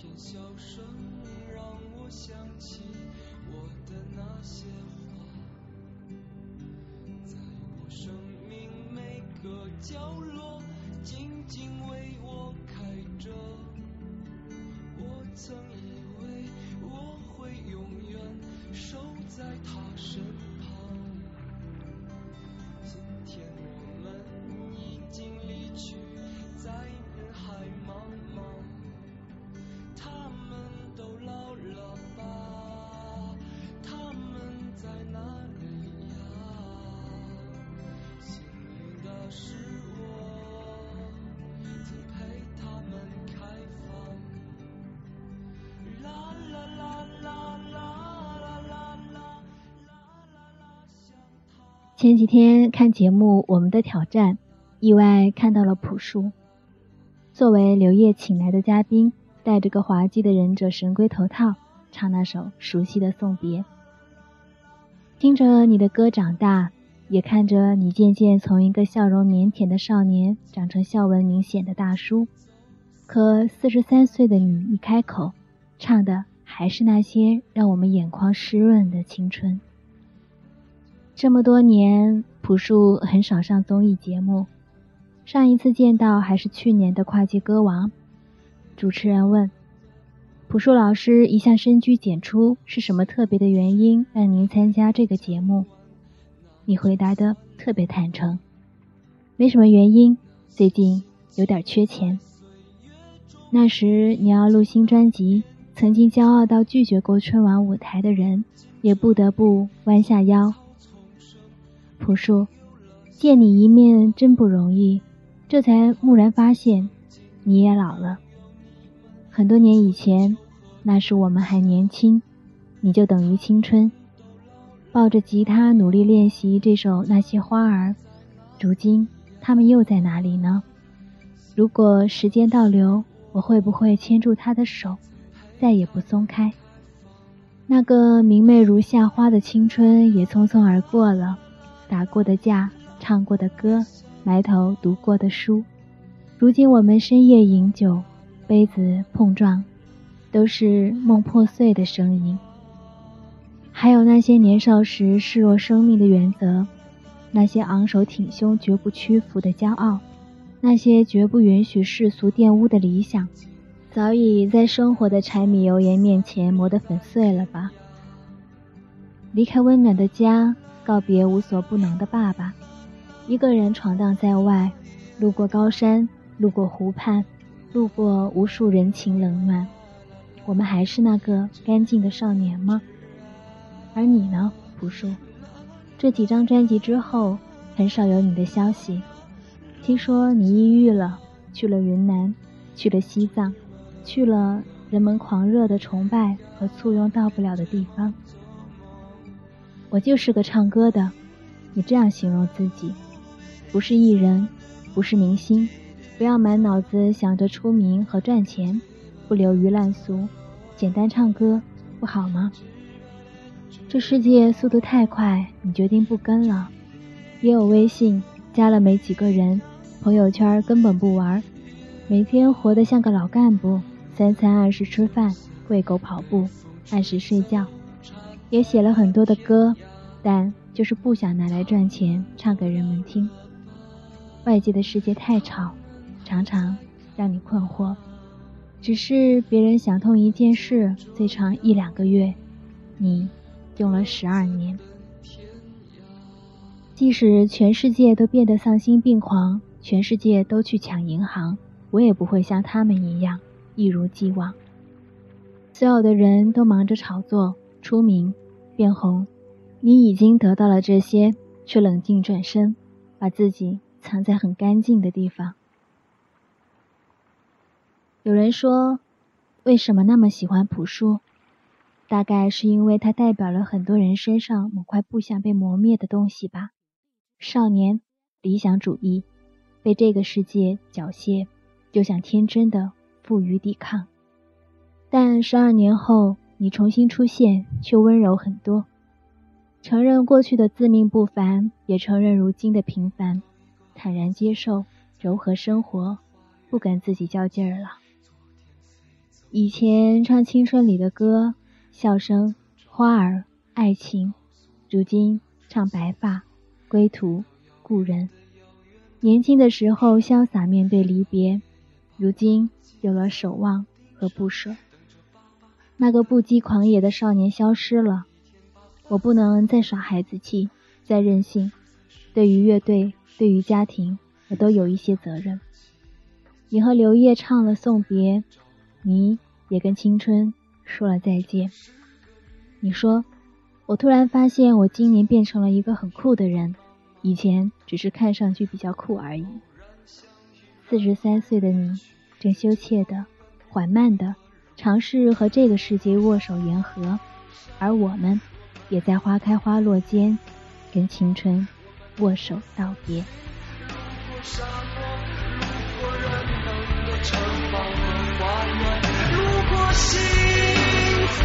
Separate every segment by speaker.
Speaker 1: 片笑声让我想起我的那些花，在我生命每个角落
Speaker 2: 前几天看节目《我们的挑战》，意外看到了朴树。作为刘烨请来的嘉宾，戴着个滑稽的忍者神龟头套，唱那首熟悉的送别。听着你的歌长大，也看着你渐渐从一个笑容腼腆的少年长成笑纹明显的大叔。可四十三岁的你一开口，唱的还是那些让我们眼眶湿润的青春。这么多年，朴树很少上综艺节目，上一次见到还是去年的跨界歌王。主持人问：“朴树老师一向深居简出，是什么特别的原因让您参加这个节目？”你回答的特别坦诚：“没什么原因，最近有点缺钱。”那时你要录新专辑，曾经骄傲到拒绝过春晚舞台的人，也不得不弯下腰。朴树，见你一面真不容易，这才蓦然发现，你也老了。很多年以前，那时我们还年轻，你就等于青春，抱着吉他努力练习这首《那些花儿》。如今，他们又在哪里呢？如果时间倒流，我会不会牵住他的手，再也不松开？那个明媚如夏花的青春也匆匆而过了，打过的架，唱过的歌，埋头读过的书。如今我们深夜饮酒，杯子碰撞，都是梦破碎的声音。还有那些年少时视若生命的原则，那些昂首挺胸、绝不屈服的骄傲。那些绝不允许世俗玷污的理想，早已在生活的柴米油盐面前磨得粉碎了吧？离开温暖的家，告别无所不能的爸爸，一个人闯荡在外，路过高山，路过湖畔，路过无数人情冷暖，我们还是那个干净的少年吗？而你呢，朴树？这几张专辑之后，很少有你的消息。听说你抑郁了，去了云南，去了西藏，去了人们狂热的崇拜和簇拥到不了的地方。我就是个唱歌的，你这样形容自己，不是艺人，不是明星，不要满脑子想着出名和赚钱，不流于烂俗，简单唱歌不好吗？这世界速度太快，你决定不跟了。也有微信，加了没几个人，朋友圈根本不玩，每天活得像个老干部，三餐按时吃饭，喂狗跑步，按时睡觉。也写了很多的歌，但就是不想拿来赚钱，唱给人们听。外界的世界太吵，常常让你困惑。只是别人想通一件事，最长一两个月，你用了十二年。即使全世界都变得丧心病狂，全世界都去抢银行，我也不会像他们一样一如既往。所有的人都忙着炒作。出名，变红，你已经得到了这些，却冷静转身，把自己藏在很干净的地方。有人说，为什么那么喜欢朴树？大概是因为他代表了很多人身上某块不想被磨灭的东西吧。少年，理想主义，被这个世界缴械，就想天真的负隅抵抗。但十二年后。你重新出现，却温柔很多。承认过去的自命不凡，也承认如今的平凡，坦然接受，柔和生活，不跟自己较劲儿了。以前唱青春里的歌，笑声、花儿、爱情；如今唱白发、归途、故人。年轻的时候潇洒面对离别，如今有了守望和不舍。那个不羁狂野的少年消失了，我不能再耍孩子气，再任性。对于乐队，对于家庭，我都有一些责任。你和刘烨唱了送别，你也跟青春说了再见。你说，我突然发现我今年变成了一个很酷的人，以前只是看上去比较酷而已。四十三岁的你，正羞怯的、缓慢的尝试和这个世界握手言和，而我们，也在花开花落间，跟青春握手道别。
Speaker 1: 城堡和花园，路过幸福，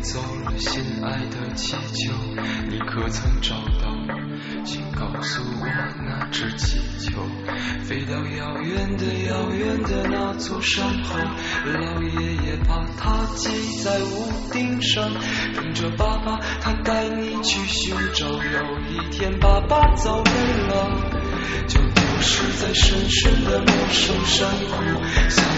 Speaker 1: 走了，心爱的气球，你可曾找到？请告诉我，那只气球飞到遥远的、遥远的那座山后，老爷爷把它系在屋顶上，等着爸爸他带你去寻找。有一天，爸爸走累了，就丢失在深深的陌生山谷。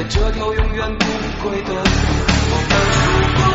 Speaker 1: 在这条永远不归的路，我们。